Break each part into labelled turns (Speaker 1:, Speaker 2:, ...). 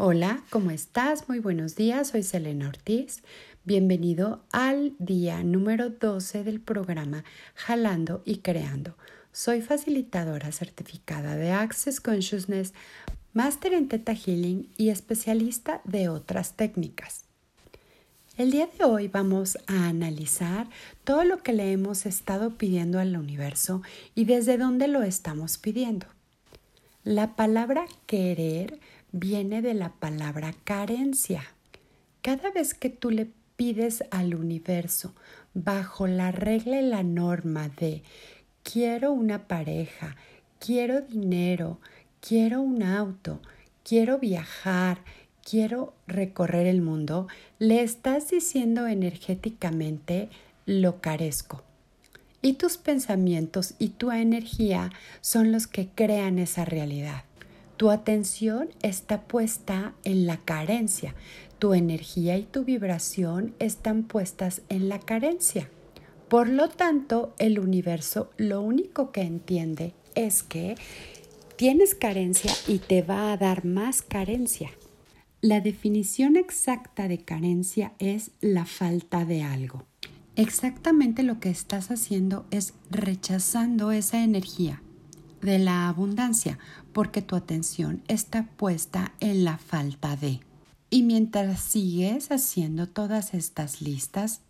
Speaker 1: Hola, ¿cómo estás? Muy buenos días, soy Selena Ortiz. Bienvenido al día número 12 del programa Jalando y Creando. Soy facilitadora certificada de Access Consciousness, máster en Theta Healing y especialista de otras técnicas. El día de hoy vamos a analizar todo lo que le hemos estado pidiendo al universo y desde dónde lo estamos pidiendo. La palabra querer viene de la palabra carencia. Cada vez que tú le pides al universo bajo la regla y la norma de quiero una pareja, quiero dinero, quiero un auto, quiero viajar, quiero recorrer el mundo, le estás diciendo energéticamente lo carezco. Y tus pensamientos y tu energía son los que crean esa realidad. Tu atención está puesta en la carencia. Tu energía y tu vibración están puestas en la carencia. Por lo tanto, el universo lo único que entiende es que tienes carencia y te va a dar más carencia. La definición exacta de carencia es la falta de algo. Exactamente lo que estás haciendo es rechazando esa energía de la abundancia, porque tu atención está puesta en la falta de. Y mientras sigues haciendo todas estas listas,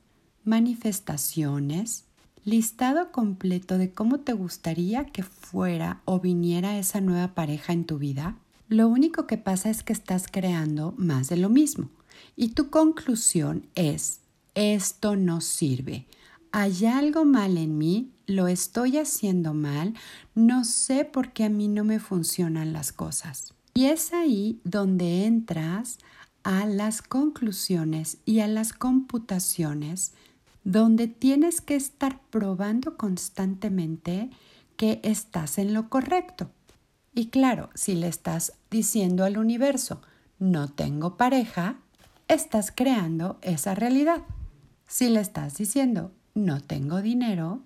Speaker 1: manifestaciones, listado completo de cómo te gustaría que fuera o viniera esa nueva pareja en tu vida, lo único que pasa es que estás creando más de lo mismo. Y tu conclusión es, esto no sirve. Hay algo mal en mí lo estoy haciendo mal, no sé por qué a mí no me funcionan las cosas. Y es ahí donde entras a las conclusiones y a las computaciones, donde tienes que estar probando constantemente que estás en lo correcto. Y claro, si le estás diciendo al universo, no tengo pareja, estás creando esa realidad. Si le estás diciendo, no tengo dinero,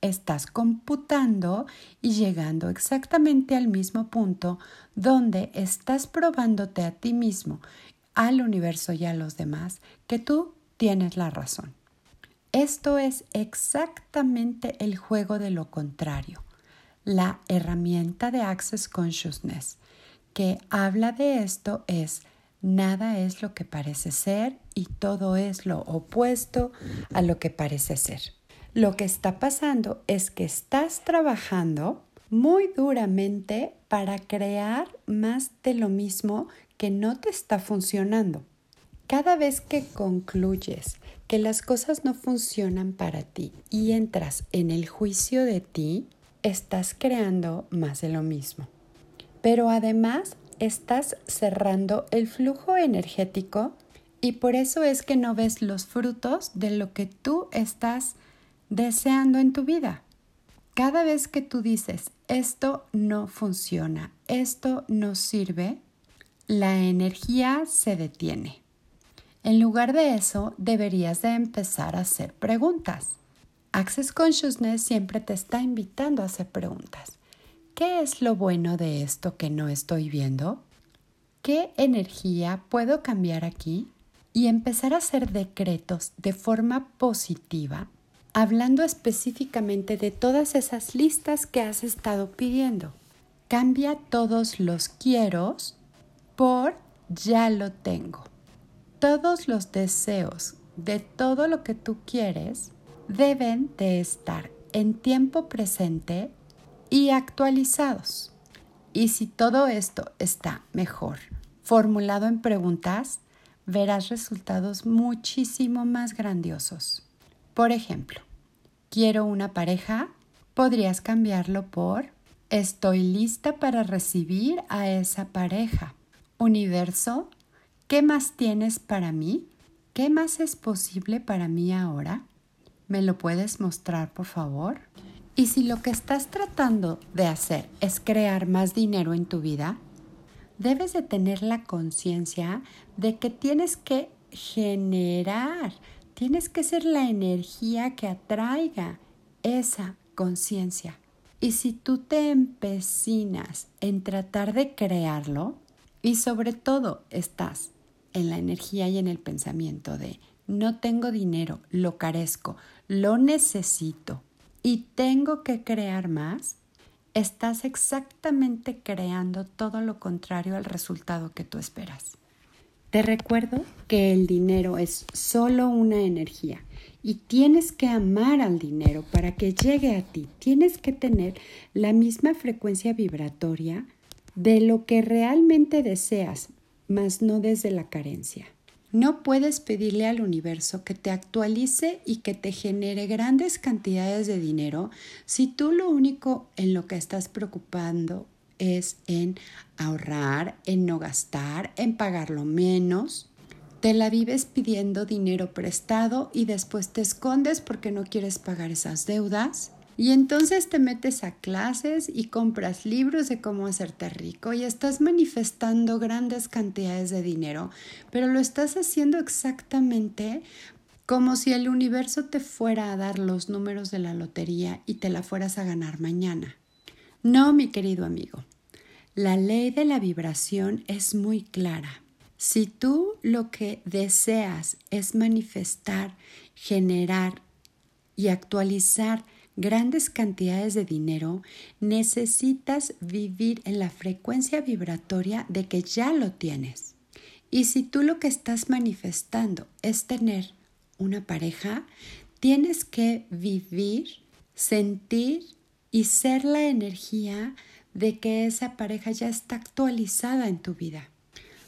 Speaker 1: estás computando y llegando exactamente al mismo punto donde estás probándote a ti mismo, al universo y a los demás que tú tienes la razón. Esto es exactamente el juego de lo contrario, la herramienta de Access Consciousness que habla de esto es nada es lo que parece ser y todo es lo opuesto a lo que parece ser. Lo que está pasando es que estás trabajando muy duramente para crear más de lo mismo que no te está funcionando. Cada vez que concluyes que las cosas no funcionan para ti y entras en el juicio de ti, estás creando más de lo mismo. Pero además estás cerrando el flujo energético y por eso es que no ves los frutos de lo que tú estás deseando en tu vida. Cada vez que tú dices, esto no funciona, esto no sirve, la energía se detiene. En lugar de eso, deberías de empezar a hacer preguntas. Access Consciousness siempre te está invitando a hacer preguntas. ¿Qué es lo bueno de esto que no estoy viendo? ¿Qué energía puedo cambiar aquí? Y empezar a hacer decretos de forma positiva hablando específicamente de todas esas listas que has estado pidiendo. Cambia todos los quiero por ya lo tengo. Todos los deseos de todo lo que tú quieres deben de estar en tiempo presente y actualizados. Y si todo esto está mejor formulado en preguntas, verás resultados muchísimo más grandiosos. Por ejemplo, quiero una pareja, podrías cambiarlo por estoy lista para recibir a esa pareja. Universo, ¿qué más tienes para mí? ¿Qué más es posible para mí ahora? ¿Me lo puedes mostrar, por favor? Y si lo que estás tratando de hacer es crear más dinero en tu vida, debes de tener la conciencia de que tienes que generar Tienes que ser la energía que atraiga esa conciencia. Y si tú te empecinas en tratar de crearlo, Y sobre todo estás en la energía y en el pensamiento de no tengo dinero, lo carezco, lo necesito y tengo que crear más, estás exactamente creando todo lo contrario al resultado que tú esperas. Te recuerdo que el dinero es solo una energía y tienes que amar al dinero para que llegue a ti. Tienes que tener la misma frecuencia vibratoria de lo que realmente deseas, mas no desde la carencia. No puedes pedirle al universo que te actualice y que te genere grandes cantidades de dinero si tú lo único en lo que estás preocupando es en ahorrar, en no gastar, en pagarlo menos. Te la vives pidiendo dinero prestado y después te escondes porque no quieres pagar esas deudas. Y entonces te metes a clases y compras libros de cómo hacerte rico y estás manifestando grandes cantidades de dinero, pero lo estás haciendo exactamente como si el universo te fuera a dar los números de la lotería y te la fueras a ganar mañana. No, mi querido amigo, la ley de la vibración es muy clara. Si tú lo que deseas es manifestar, generar y actualizar grandes cantidades de dinero, necesitas vivir en la frecuencia vibratoria de que ya lo tienes. Y si tú lo que estás manifestando es tener una pareja, tienes que vivir, sentir y ser la energía de que esa pareja ya está actualizada en tu vida.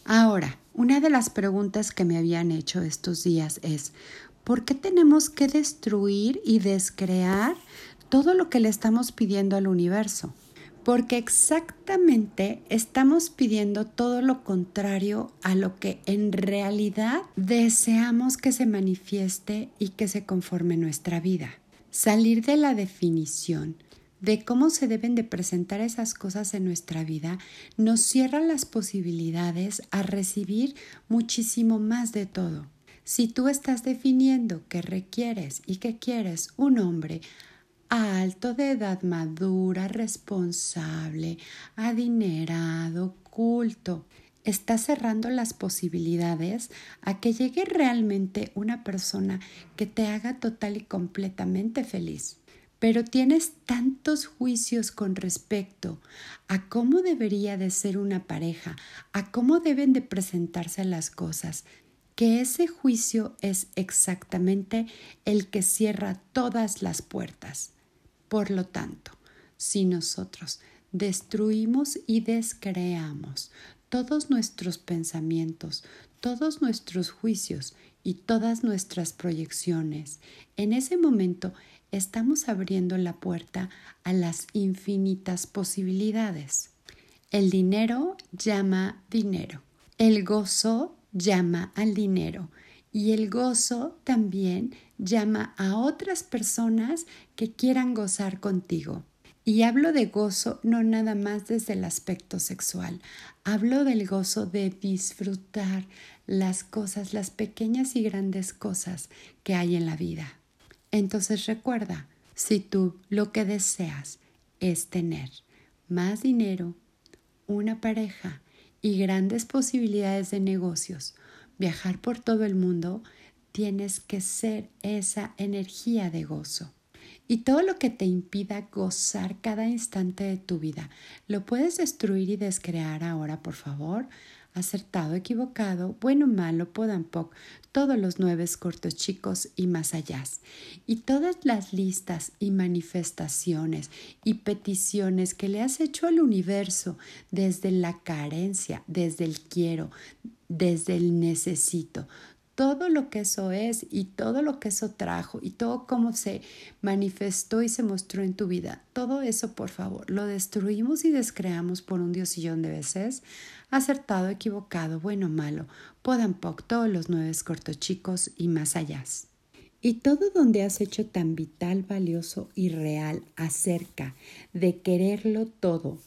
Speaker 1: Ahora, una de las preguntas que me habían hecho estos días es, ¿Por qué tenemos que destruir y descrear todo lo que le estamos pidiendo al universo? Porque exactamente estamos pidiendo todo lo contrario a lo que en realidad deseamos que se manifieste y que se conforme nuestra vida. Salir de la definición de cómo se deben de presentar esas cosas en nuestra vida nos cierra las posibilidades a recibir muchísimo más de todo. Si tú estás definiendo que requieres y que quieres un hombre alto, de edad madura, responsable, adinerado, culto, estás cerrando las posibilidades a que llegue realmente una persona que te haga total y completamente feliz. Pero tienes tantos juicios con respecto a cómo debería de ser una pareja, a cómo deben de presentarse las cosas, que ese juicio es exactamente el que cierra todas las puertas. Por lo tanto, si nosotros destruimos y descreamos todos nuestros pensamientos, todos nuestros juicios y todas nuestras proyecciones, en ese momento estamos abriendo la puerta a las infinitas posibilidades. El dinero llama dinero. El gozo llama al dinero y el gozo también llama a otras personas que quieran gozar contigo. Y hablo de gozo no nada más desde el aspecto sexual, hablo del gozo de disfrutar las cosas, las pequeñas y grandes cosas que hay en la vida. Entonces recuerda, si tú lo que deseas es tener más dinero, una pareja, y grandes posibilidades de negocios, viajar por todo el mundo, tienes que ser esa energía de gozo. Y todo lo que te impida gozar cada instante de tu vida, lo puedes destruir y descrear ahora, por favor acertado, equivocado, bueno, malo, podampoc, todos los nueve cortos chicos y más allá. Y todas las listas y manifestaciones y peticiones que le has hecho al universo desde la carencia, desde el quiero, desde el necesito, todo lo que eso es y todo lo que eso trajo y todo cómo se manifestó y se mostró en tu vida, todo eso por favor lo destruimos y descreamos por un diosillón de veces, acertado, equivocado, bueno, malo, podampoc, todos los nueve chicos y más allá. Y todo donde has hecho tan vital, valioso y real acerca de quererlo todo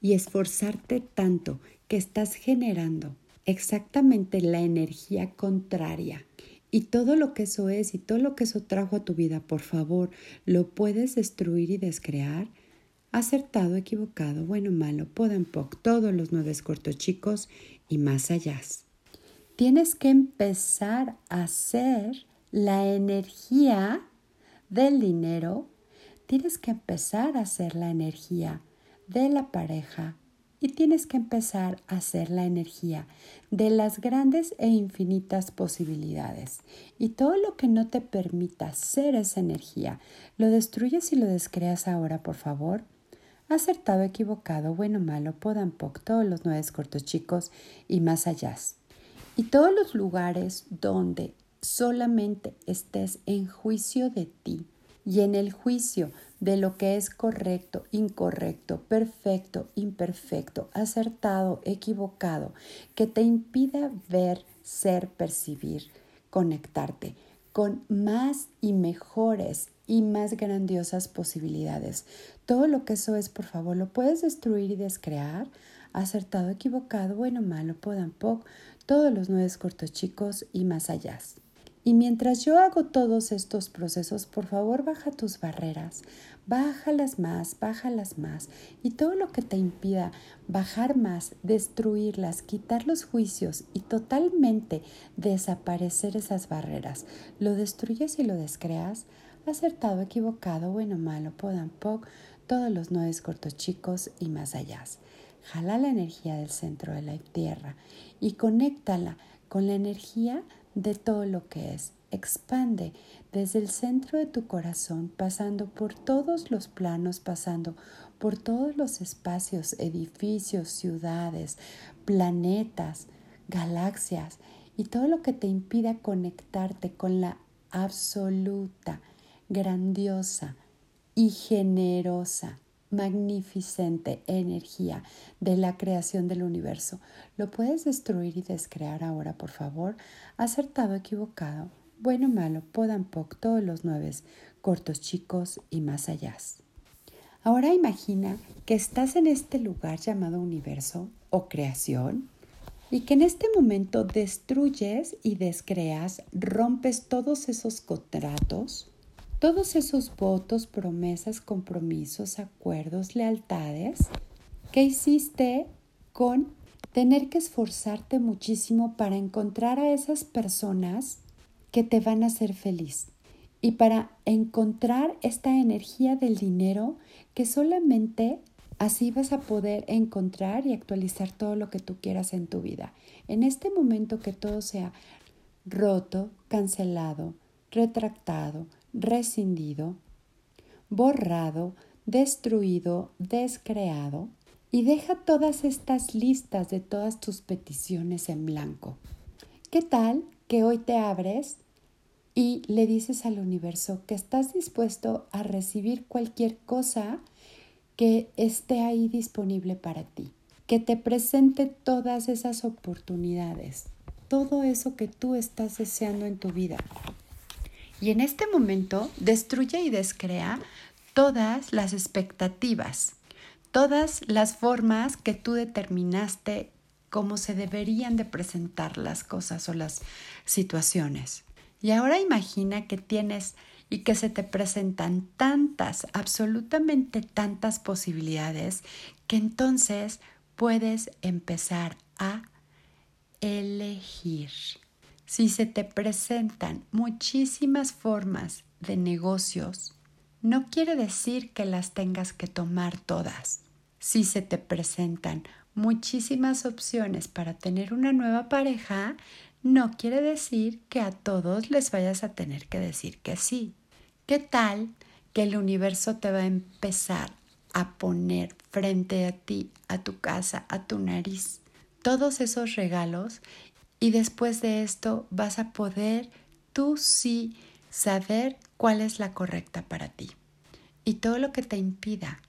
Speaker 1: y esforzarte tanto que estás generando exactamente la energía contraria. Y todo lo que eso es y todo lo que eso trajo a tu vida, por favor, lo puedes destruir y descrear. Acertado, equivocado, bueno, malo, podampoc, todos los nueve cortos chicos y más allá. Tienes que empezar a hacer la energía del dinero. Tienes que empezar a hacer la energía de la pareja y tienes que empezar a hacer la energía de las grandes e infinitas posibilidades. Y todo lo que no te permita hacer esa energía, lo destruyes y lo descreas ahora, por favor. Acertado, equivocado, bueno, malo, podampoc, todos los nueve cortos chicos y más allá. Y todos los lugares donde solamente estés en juicio de ti y en el juicio de lo que es correcto, incorrecto, perfecto, imperfecto, acertado, equivocado, que te impida ver, ser, percibir, conectarte con más y mejores y más grandiosas posibilidades. Todo lo que eso es, por favor, lo puedes destruir y descrear. Acertado, equivocado, bueno, malo, podampoc, todos los nueve cortos chicos y más allá. Y mientras yo hago todos estos procesos, por favor baja tus barreras, bájalas más, bájalas más. Y todo lo que te impida bajar más, destruirlas, quitar los juicios y totalmente desaparecer esas barreras, lo destruyes y lo descreas, acertado, equivocado, bueno, malo, podampoc, todos los nueve cortos chicos y más allá. Jala la energía del centro de la tierra y conéctala con la energía de todo lo que es. Expande desde el centro de tu corazón, pasando por todos los planos, pasando por todos los espacios, edificios, ciudades, planetas, galaxias y todo lo que te impida conectarte con la absoluta, grandiosa y generosa magnificente energía de la creación del universo. ¿Lo puedes destruir y descrear ahora, por favor? Acertado, equivocado, bueno, malo, podampoc, todos los nueve, cortos, chicos y más allá. Ahora imagina que estás en este lugar llamado universo o creación y que en este momento destruyes y descreas, rompes todos esos contratos todos esos votos, promesas, compromisos, acuerdos, lealtades que hiciste con tener que esforzarte muchísimo para encontrar a esas personas que te van a hacer feliz y para encontrar esta energía del dinero que solamente así vas a poder encontrar y actualizar todo lo que tú quieras en tu vida. En este momento que todo sea roto, cancelado, retractado, rescindido, borrado, destruido, descreado y deja todas estas listas de todas tus peticiones en blanco. ¿Qué tal que hoy te abres y le dices al universo que estás dispuesto a recibir cualquier cosa que esté ahí disponible para ti? Que te presente todas esas oportunidades, todo eso que tú estás deseando en tu vida. Y en este momento destruye y descrea todas las expectativas, todas las formas que tú determinaste cómo se deberían de presentar las cosas o las situaciones. Y ahora imagina que tienes y que se te presentan tantas, absolutamente tantas posibilidades, que entonces puedes empezar a elegir. Si se te presentan muchísimas formas de negocios, no quiere decir que las tengas que tomar todas. Si se te presentan muchísimas opciones para tener una nueva pareja, no quiere decir que a todos les vayas a tener que decir que sí. ¿Qué tal que el universo te va a empezar a poner frente a ti, a tu casa, a tu nariz, todos esos regalos y después de esto vas a poder tú sí saber cuál es la correcta para ti. Y todo lo que te impida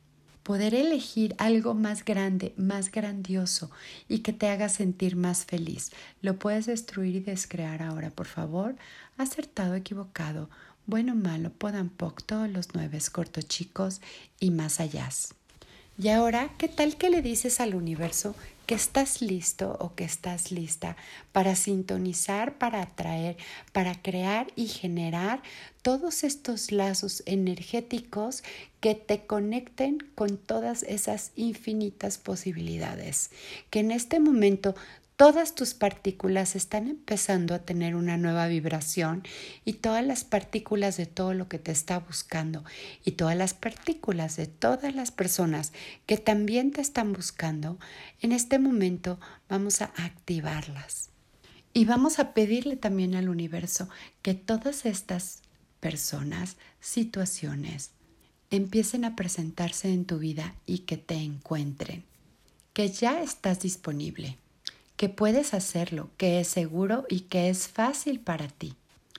Speaker 1: poder elegir algo más grande, más grandioso y que te haga sentir más feliz, lo puedes destruir y descrear ahora, por favor. Acertado, equivocado, bueno, malo, podampoc, todos los nueve, cortos chicos y más allá. Y ahora, ¿qué tal que le dices al universo estás listo o que estás lista para sintonizar, para atraer, para crear y generar todos estos lazos energéticos que te conecten con todas esas infinitas posibilidades, que en este momento todas tus partículas están empezando a tener una nueva vibración y todas las partículas de todo lo que te está buscando y todas las partículas de todas las personas que también te están buscando, en este momento vamos a activarlas. Y vamos a pedirle también al universo que todas estas personas, situaciones, empiecen a presentarse en tu vida y que te encuentren, que ya estás disponible que puedes hacerlo, que es seguro y que es fácil para ti.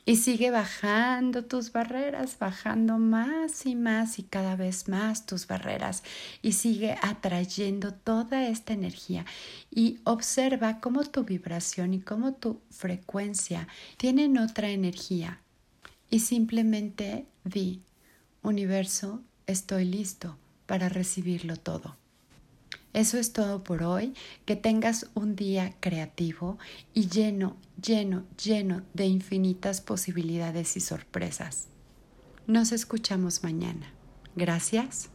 Speaker 1: Y sigue bajando tus barreras, bajando más y más y cada vez más tus barreras. Y sigue atrayendo toda esta energía. Y observa cómo tu vibración y cómo tu frecuencia tienen otra energía. Y simplemente di, universo, estoy listo para recibirlo todo. Eso es todo por hoy. Que tengas un día creativo y lleno, lleno, lleno de infinitas posibilidades y sorpresas. Nos escuchamos mañana. Gracias.